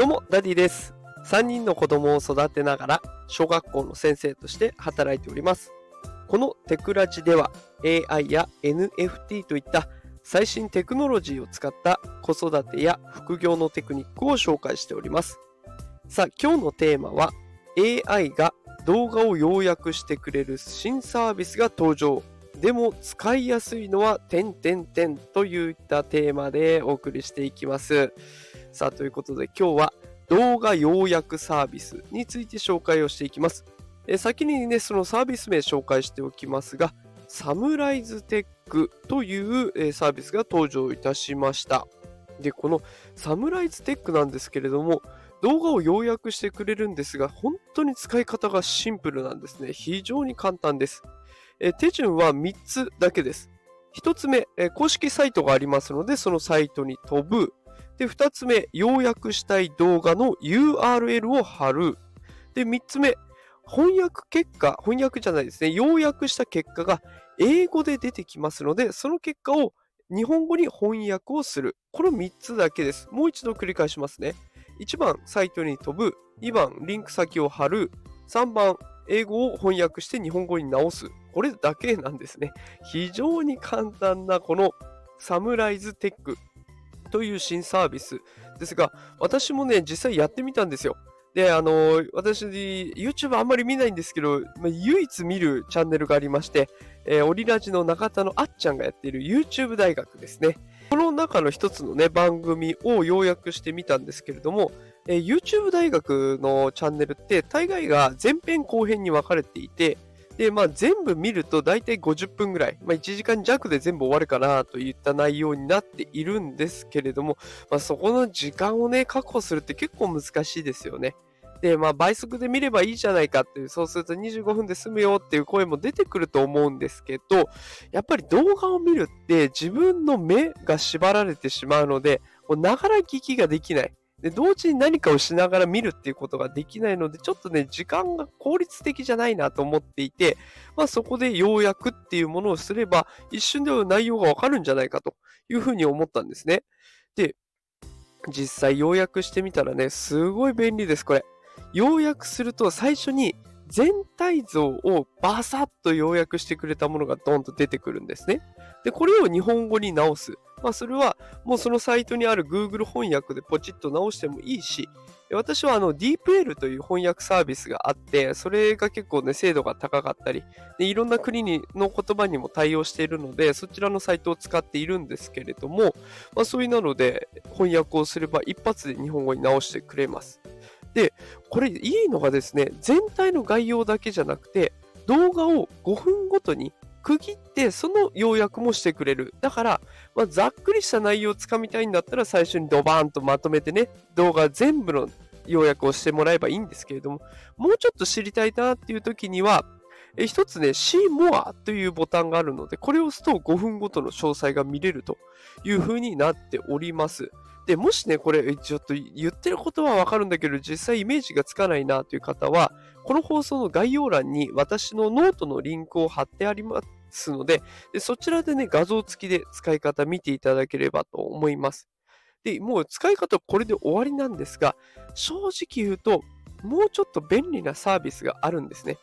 どうも、ダディです。3人の子供を育てながら、小学校の先生として働いております。このテクラジでは、AI や NFT といった最新テクノロジーを使った子育てや副業のテクニックを紹介しております。さあ、今日のテーマは、AI が動画を要約してくれる新サービスが登場。でも使いやすいのは点点点といったテーマでお送りしていきます。さあ、ということで今日は動画要約サービスについて紹介をしていきます。え先にね、そのサービス名紹介しておきますが、サムライズテックというえサービスが登場いたしました。で、このサムライズテックなんですけれども、動画を要約してくれるんですが、本当に使い方がシンプルなんですね。非常に簡単です。え手順は3つだけです。1つ目、え公式サイトがありますので、そのサイトに飛ぶ。で、2つ目、要約したい動画の URL を貼る。で、3つ目、翻訳結果、翻訳じゃないですね、要約した結果が英語で出てきますので、その結果を日本語に翻訳をする。この3つだけです。もう一度繰り返しますね。1番、サイトに飛ぶ。2番、リンク先を貼る。3番、英語を翻訳して日本語に直す。これだけなんですね。非常に簡単なこのサムライズテックという新サービスですが、私もね、実際やってみたんですよ。で、あの、私、YouTube あんまり見ないんですけど、まあ、唯一見るチャンネルがありまして、えー、オリラジの中田のあっちゃんがやっている YouTube 大学ですね。この中の一つのね、番組を要約してみたんですけれども、えー、YouTube 大学のチャンネルって大概が前編後編に分かれていて、で、まあ全部見ると大体50分ぐらい、まあ1時間弱で全部終わるかなといった内容になっているんですけれども、まあそこの時間をね、確保するって結構難しいですよね。で、まあ倍速で見ればいいじゃないかっていう、そうすると25分で済むよっていう声も出てくると思うんですけど、やっぱり動画を見るって自分の目が縛られてしまうので、もうながら聞きができない。で、同時に何かをしながら見るっていうことができないので、ちょっとね、時間が効率的じゃないなと思っていて、まあそこで要約っていうものをすれば、一瞬で内容がわかるんじゃないかというふうに思ったんですね。で、実際要約してみたらね、すごい便利です、これ。要約すると最初に全体像をバサッと要約してくれたものがドンと出てくるんですね。で、これを日本語に直す。まあ、それはもうそのサイトにある Google 翻訳でポチッと直してもいいし、私はあの DeepL という翻訳サービスがあって、それが結構ね、精度が高かったり、でいろんな国にの言葉にも対応しているので、そちらのサイトを使っているんですけれども、まあ、そういうなので翻訳をすれば一発で日本語に直してくれます。で、これいいのがですね、全体の概要だけじゃなくて、動画を5分ごとに区切って、その要約もしてくれる。だから、まあ、ざっくりした内容をつかみたいんだったら、最初にドバーンとまとめてね、動画全部の要約をしてもらえばいいんですけれども、もうちょっと知りたいなっていう時には、え一つね、See More というボタンがあるので、これを押すと5分ごとの詳細が見れるという風になっております。で、もしね、これ、ちょっと言ってることはわかるんだけど、実際イメージがつかないなという方は、この放送の概要欄に私のノートのリンクを貼ってありますので、でそちらでね、画像付きで使い方見ていただければと思います。で、もう使い方これで終わりなんですが、正直言うと、もうちょっと便利なサービスがあるんですね。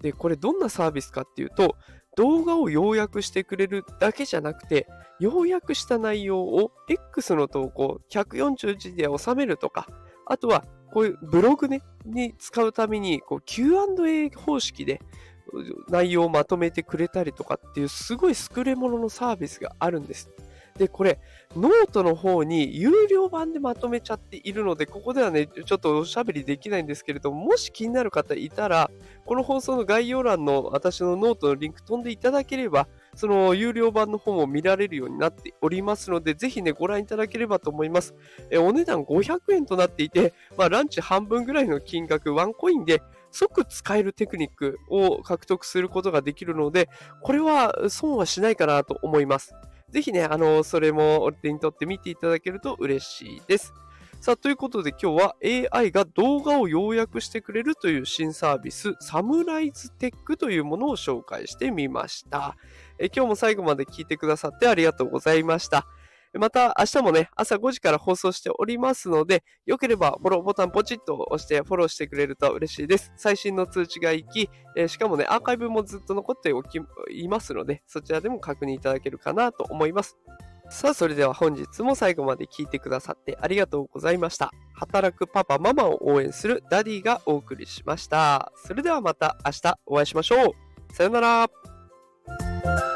で、これどんなサービスかっていうと、動画を要約してくれるだけじゃなくて、要約した内容を X の投稿140字で収めるとか、あとはこういうブログね、に使うためにこう Q&A 方式で内容をまとめてくれたりとかっていうすごい優れもののサービスがあるんです。で、これ、ノートの方に有料版でまとめちゃっているので、ここではね、ちょっとおしゃべりできないんですけれども、もし気になる方いたら、この放送の概要欄の私のノートのリンク飛んでいただければ、その有料版の方も見られるようになっておりますので、ぜひね、ご覧いただければと思います。えお値段500円となっていて、まあ、ランチ半分ぐらいの金額、ワンコインで即使えるテクニックを獲得することができるので、これは損はしないかなと思います。ぜひね、あの、それも手に取って見ていただけると嬉しいです。さあ、ということで今日は AI が動画を要約してくれるという新サービス、サムライズテックというものを紹介してみました。え今日も最後まで聞いてくださってありがとうございました。また明日もね、朝5時から放送しておりますので、よければフォローボタンポチッと押してフォローしてくれると嬉しいです。最新の通知が行き、えー、しかもね、アーカイブもずっと残っておりますので、そちらでも確認いただけるかなと思います。さあ、それでは本日も最後まで聞いてくださってありがとうございました。働くパパ、ママを応援するダディがお送りしました。それではまた明日お会いしましょう。さよなら。